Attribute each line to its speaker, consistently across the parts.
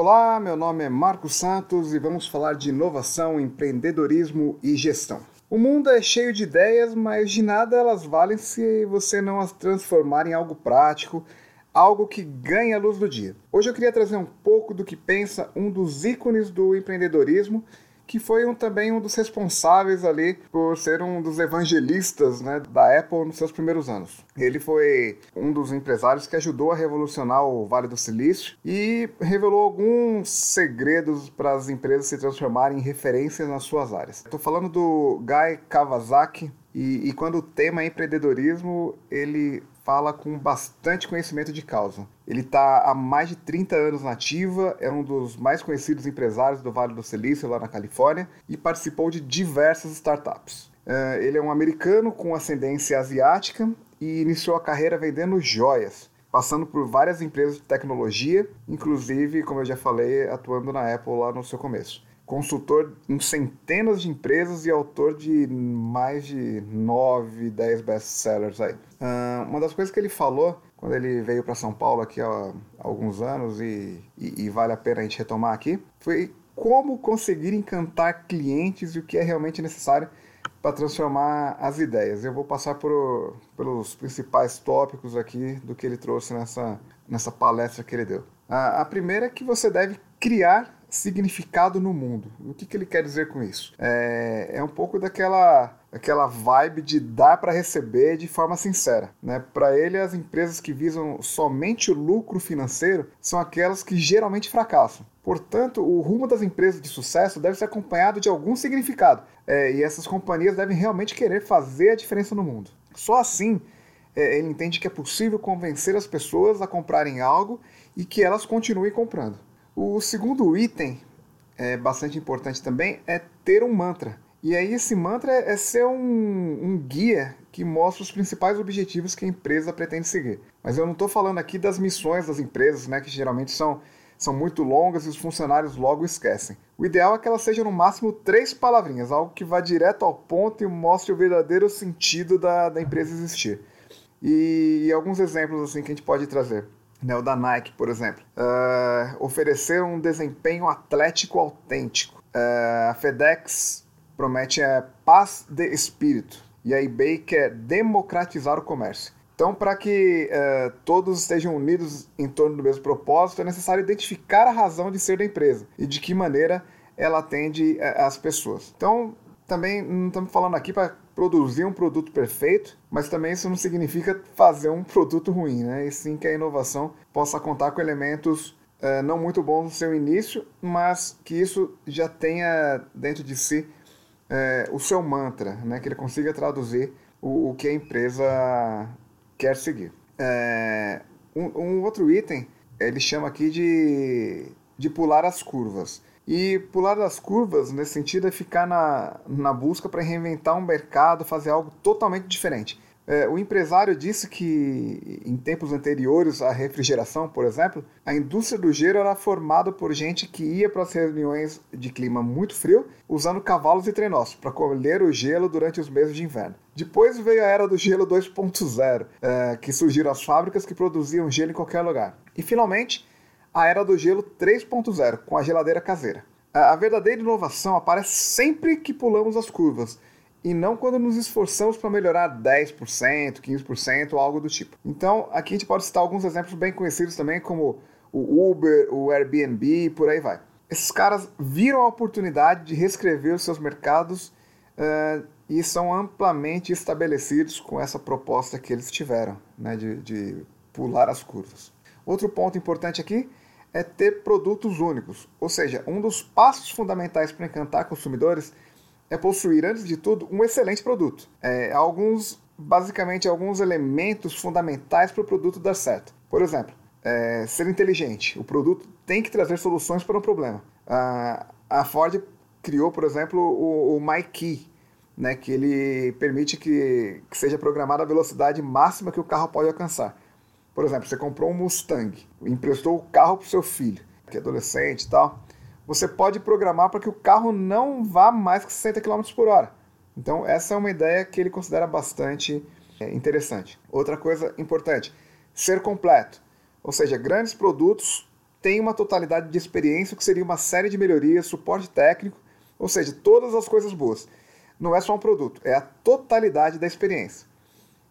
Speaker 1: Olá, meu nome é Marcos Santos e vamos falar de inovação, empreendedorismo e gestão. O mundo é cheio de ideias, mas de nada elas valem se você não as transformar em algo prático, algo que ganha a luz do dia. Hoje eu queria trazer um pouco do que pensa um dos ícones do empreendedorismo que foi um, também um dos responsáveis ali por ser um dos evangelistas né, da Apple nos seus primeiros anos. Ele foi um dos empresários que ajudou a revolucionar o Vale do Silício e revelou alguns segredos para as empresas se transformarem em referências nas suas áreas. Estou falando do Guy Kawasaki, e, e, quando o tema é empreendedorismo, ele fala com bastante conhecimento de causa. Ele está há mais de 30 anos na ativa, é um dos mais conhecidos empresários do Vale do Silício, lá na Califórnia, e participou de diversas startups. Uh, ele é um americano com ascendência asiática e iniciou a carreira vendendo joias, passando por várias empresas de tecnologia, inclusive, como eu já falei, atuando na Apple lá no seu começo consultor em centenas de empresas e autor de mais de 9, 10 best-sellers aí. Uh, uma das coisas que ele falou quando ele veio para São Paulo aqui há alguns anos e, e, e vale a pena a gente retomar aqui, foi como conseguir encantar clientes e o que é realmente necessário para transformar as ideias. Eu vou passar por, pelos principais tópicos aqui do que ele trouxe nessa, nessa palestra que ele deu. A, a primeira é que você deve criar significado no mundo. O que, que ele quer dizer com isso? É, é um pouco daquela aquela vibe de dar para receber de forma sincera, né? Para ele as empresas que visam somente o lucro financeiro são aquelas que geralmente fracassam. Portanto, o rumo das empresas de sucesso deve ser acompanhado de algum significado, é, e essas companhias devem realmente querer fazer a diferença no mundo. Só assim é, ele entende que é possível convencer as pessoas a comprarem algo e que elas continuem comprando. O segundo item, é bastante importante também, é ter um mantra. E aí esse mantra é ser um, um guia que mostra os principais objetivos que a empresa pretende seguir. Mas eu não estou falando aqui das missões das empresas, né, que geralmente são, são muito longas e os funcionários logo esquecem. O ideal é que elas sejam no máximo três palavrinhas, algo que vá direto ao ponto e mostre o verdadeiro sentido da, da empresa existir. E, e alguns exemplos assim que a gente pode trazer né, o da Nike, por exemplo, uh, oferecer um desempenho atlético autêntico. Uh, a FedEx promete uh, paz de espírito e a eBay quer democratizar o comércio. Então, para que uh, todos estejam unidos em torno do mesmo propósito, é necessário identificar a razão de ser da empresa e de que maneira ela atende as pessoas. Então, também não estamos falando aqui para produzir um produto perfeito, mas também isso não significa fazer um produto ruim, né? E sim que a inovação possa contar com elementos é, não muito bons no seu início, mas que isso já tenha dentro de si é, o seu mantra, né? Que ele consiga traduzir o, o que a empresa quer seguir. É, um, um outro item ele chama aqui de, de pular as curvas. E pular das curvas, nesse sentido, é ficar na, na busca para reinventar um mercado, fazer algo totalmente diferente. É, o empresário disse que, em tempos anteriores à refrigeração, por exemplo, a indústria do gelo era formada por gente que ia para as reuniões de clima muito frio usando cavalos e trenós para colher o gelo durante os meses de inverno. Depois veio a era do gelo 2.0, é, que surgiram as fábricas que produziam gelo em qualquer lugar. E, finalmente, a era do gelo 3.0, com a geladeira caseira. A verdadeira inovação aparece sempre que pulamos as curvas, e não quando nos esforçamos para melhorar 10%, 15% ou algo do tipo. Então, aqui a gente pode citar alguns exemplos bem conhecidos também, como o Uber, o Airbnb e por aí vai. Esses caras viram a oportunidade de reescrever os seus mercados uh, e são amplamente estabelecidos com essa proposta que eles tiveram, né, de, de pular as curvas. Outro ponto importante aqui é ter produtos únicos, ou seja, um dos passos fundamentais para encantar consumidores é possuir, antes de tudo, um excelente produto. É, alguns, basicamente, alguns elementos fundamentais para o produto dar certo. Por exemplo, é, ser inteligente. O produto tem que trazer soluções para um problema. A, a Ford criou, por exemplo, o, o MyKey, né, que ele permite que, que seja programada a velocidade máxima que o carro pode alcançar. Por exemplo, você comprou um Mustang, emprestou o carro para seu filho, que é adolescente e tal. Você pode programar para que o carro não vá mais que 60 km por hora. Então, essa é uma ideia que ele considera bastante é, interessante. Outra coisa importante, ser completo. Ou seja, grandes produtos tem uma totalidade de experiência, que seria uma série de melhorias, suporte técnico, ou seja, todas as coisas boas. Não é só um produto, é a totalidade da experiência.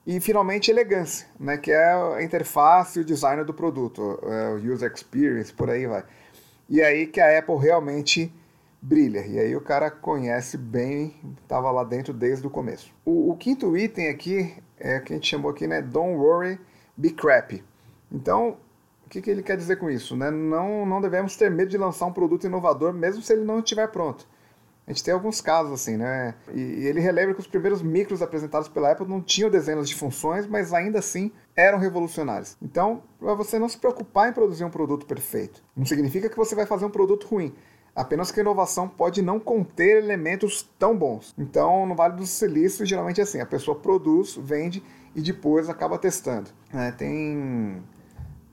Speaker 1: E finalmente elegância, né, que é a interface e o design do produto, é o user experience, por aí vai. E aí que a Apple realmente brilha. E aí o cara conhece bem, estava lá dentro desde o começo. O, o, quinto item aqui é que a gente chamou aqui, né? Don't worry, be crappy. Então, o que, que ele quer dizer com isso? Né? Não, não devemos ter medo de lançar um produto inovador, mesmo se ele não estiver pronto. A gente tem alguns casos assim, né? E, e ele relembra que os primeiros micros apresentados pela Apple não tinham dezenas de funções, mas ainda assim eram revolucionários. Então, para você não se preocupar em produzir um produto perfeito, não significa que você vai fazer um produto ruim. Apenas que a inovação pode não conter elementos tão bons. Então, no Vale do Silício, geralmente é assim: a pessoa produz, vende e depois acaba testando. É, tem,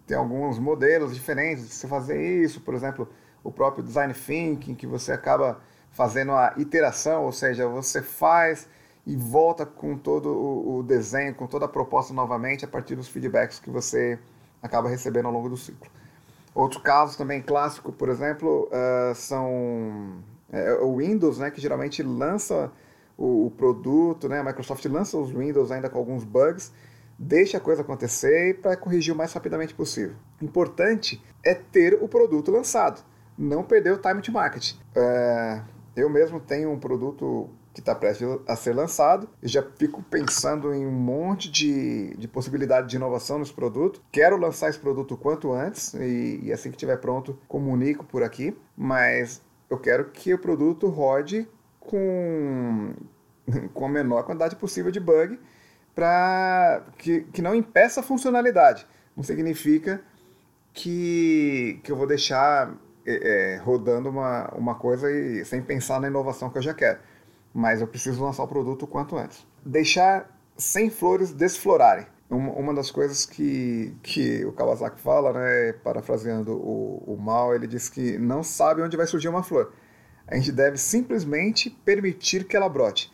Speaker 1: tem alguns modelos diferentes de você fazer isso, por exemplo, o próprio design thinking, que você acaba fazendo a iteração, ou seja, você faz e volta com todo o desenho, com toda a proposta novamente a partir dos feedbacks que você acaba recebendo ao longo do ciclo. Outro caso também clássico, por exemplo, uh, são é, o Windows, né, que geralmente lança o, o, produto, né, a Microsoft lança os Windows ainda com alguns bugs, deixa a coisa acontecer para corrigir o mais rapidamente possível. Importante é ter o produto lançado, não perder o time to market. Uh, eu mesmo tenho um produto que está prestes a ser lançado. Já fico pensando em um monte de, de possibilidade de inovação nesse produto. Quero lançar esse produto quanto antes e, e assim que estiver pronto, comunico por aqui. Mas eu quero que o produto rode com, com a menor quantidade possível de bug para que, que não impeça a funcionalidade. Não significa que, que eu vou deixar é, é, rodando uma, uma coisa e sem pensar na inovação que eu já quero mas eu preciso lançar o produto o quanto antes. Deixar sem flores desflorarem. Uma, uma das coisas que, que o Kawasaki fala, né, parafraseando o, o Mal, ele diz que não sabe onde vai surgir uma flor. A gente deve simplesmente permitir que ela brote.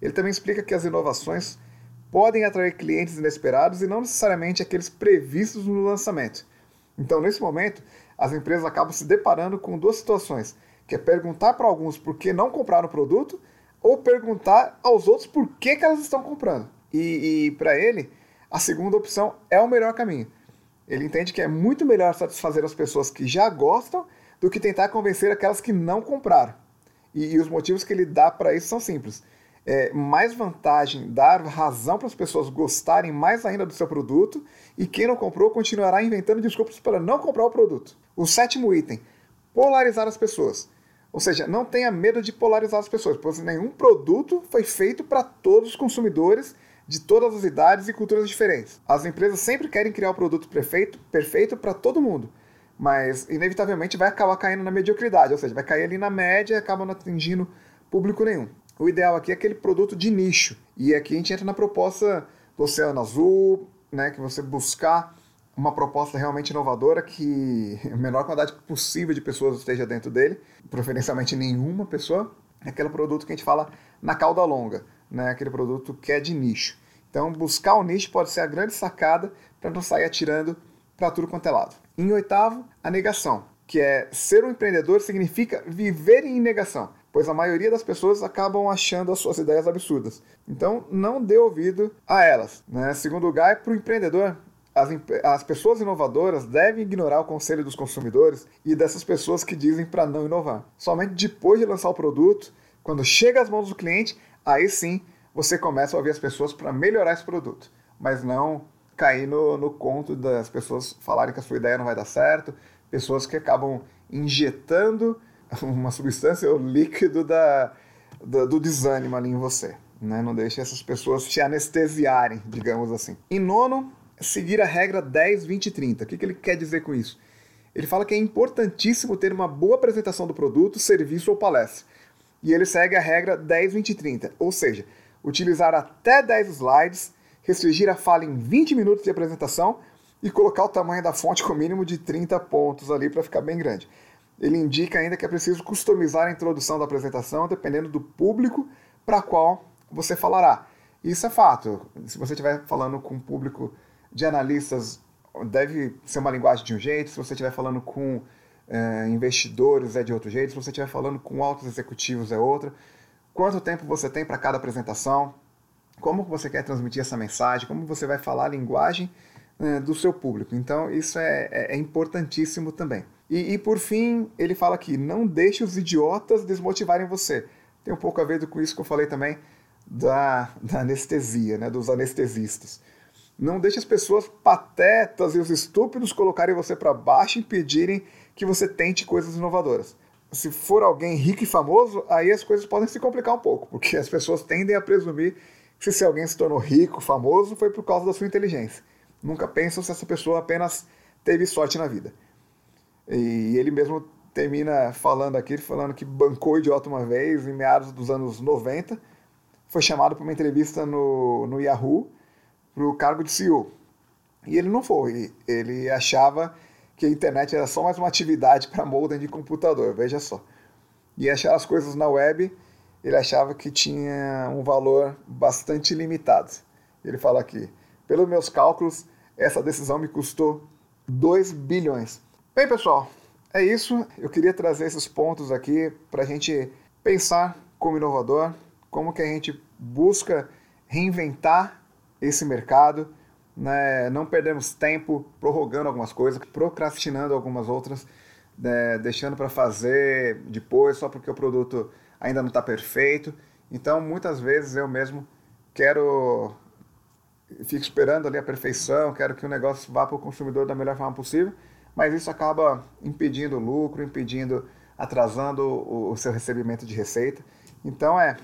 Speaker 1: Ele também explica que as inovações podem atrair clientes inesperados e não necessariamente aqueles previstos no lançamento. Então, nesse momento, as empresas acabam se deparando com duas situações, que é perguntar para alguns por que não compraram o produto ou perguntar aos outros por que, que elas estão comprando. E, e para ele, a segunda opção é o melhor caminho. Ele entende que é muito melhor satisfazer as pessoas que já gostam do que tentar convencer aquelas que não compraram. E, e os motivos que ele dá para isso são simples. É, mais vantagem dar razão para as pessoas gostarem mais ainda do seu produto e quem não comprou continuará inventando desculpas para não comprar o produto. O sétimo item: polarizar as pessoas. Ou seja, não tenha medo de polarizar as pessoas, pois nenhum produto foi feito para todos os consumidores de todas as idades e culturas diferentes. As empresas sempre querem criar o produto perfeito, perfeito para todo mundo, mas inevitavelmente vai acabar caindo na mediocridade, ou seja, vai cair ali na média e acaba não atingindo público nenhum. O ideal aqui é aquele produto de nicho. E aqui a gente entra na proposta do Oceano Azul, né, que você buscar uma proposta realmente inovadora que a menor quantidade possível de pessoas esteja dentro dele, preferencialmente nenhuma pessoa, é aquele produto que a gente fala na cauda longa, né? aquele produto que é de nicho. Então, buscar o nicho pode ser a grande sacada para não sair atirando para tudo quanto é lado. Em oitavo, a negação, que é ser um empreendedor significa viver em negação, pois a maioria das pessoas acabam achando as suas ideias absurdas. Então, não dê ouvido a elas. Né? Segundo lugar, é para o empreendedor, as, as pessoas inovadoras devem ignorar o conselho dos consumidores e dessas pessoas que dizem para não inovar. Somente depois de lançar o produto, quando chega às mãos do cliente, aí sim você começa a ouvir as pessoas para melhorar esse produto, mas não cair no, no conto das pessoas falarem que a sua ideia não vai dar certo, pessoas que acabam injetando uma substância ou líquido da, do, desânimo ali em você. Né? Não deixe essas pessoas te anestesiarem, digamos assim. Em nono, seguir a regra 10, 20 e 30. O que, que ele quer dizer com isso? Ele fala que é importantíssimo ter uma boa apresentação do produto, serviço ou palestra. E ele segue a regra 10, 20 e 30, ou seja, utilizar até 10 slides, restringir a fala em 20 minutos de apresentação e colocar o tamanho da fonte com mínimo de 30 pontos ali para ficar bem grande. Ele indica ainda que é preciso customizar a introdução da apresentação dependendo do público para qual você falará. Isso é fato. Se você estiver falando com um público de analistas deve ser uma linguagem de um jeito, se você estiver falando com é, investidores é de outro jeito, se você estiver falando com altos executivos é outra. Quanto tempo você tem para cada apresentação? Como você quer transmitir essa mensagem? Como você vai falar a linguagem é, do seu público? Então, isso é, é, é importantíssimo também. E, e, por fim, ele fala aqui: não deixe os idiotas desmotivarem você. Tem um pouco a ver com isso que eu falei também da, da anestesia, né, dos anestesistas. Não deixe as pessoas patetas e os estúpidos colocarem você para baixo e impedirem que você tente coisas inovadoras. Se for alguém rico e famoso, aí as coisas podem se complicar um pouco, porque as pessoas tendem a presumir que se alguém se tornou rico, famoso, foi por causa da sua inteligência. Nunca pensam se essa pessoa apenas teve sorte na vida. E ele mesmo termina falando aqui, falando que bancou idiota uma vez, em meados dos anos 90, foi chamado para uma entrevista no, no Yahoo para o cargo de CEO. E ele não foi, ele achava que a internet era só mais uma atividade para modem de computador, veja só. E achar as coisas na web, ele achava que tinha um valor bastante limitado. Ele fala aqui, pelos meus cálculos, essa decisão me custou 2 bilhões. Bem, pessoal, é isso. Eu queria trazer esses pontos aqui para a gente pensar como inovador, como que a gente busca reinventar esse mercado, né? não perdemos tempo prorrogando algumas coisas, procrastinando algumas outras, né? deixando para fazer depois só porque o produto ainda não está perfeito. Então, muitas vezes eu mesmo quero, fico esperando ali a perfeição, quero que o negócio vá para o consumidor da melhor forma possível, mas isso acaba impedindo o lucro, impedindo, atrasando o, o seu recebimento de receita. Então, é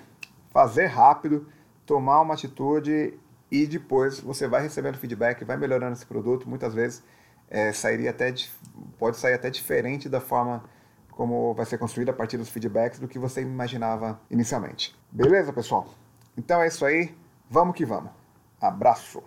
Speaker 1: fazer rápido, tomar uma atitude e depois você vai recebendo feedback, vai melhorando esse produto. Muitas vezes é, sairia até pode sair até diferente da forma como vai ser construído a partir dos feedbacks do que você imaginava inicialmente. Beleza, pessoal? Então é isso aí. Vamos que vamos. Abraço!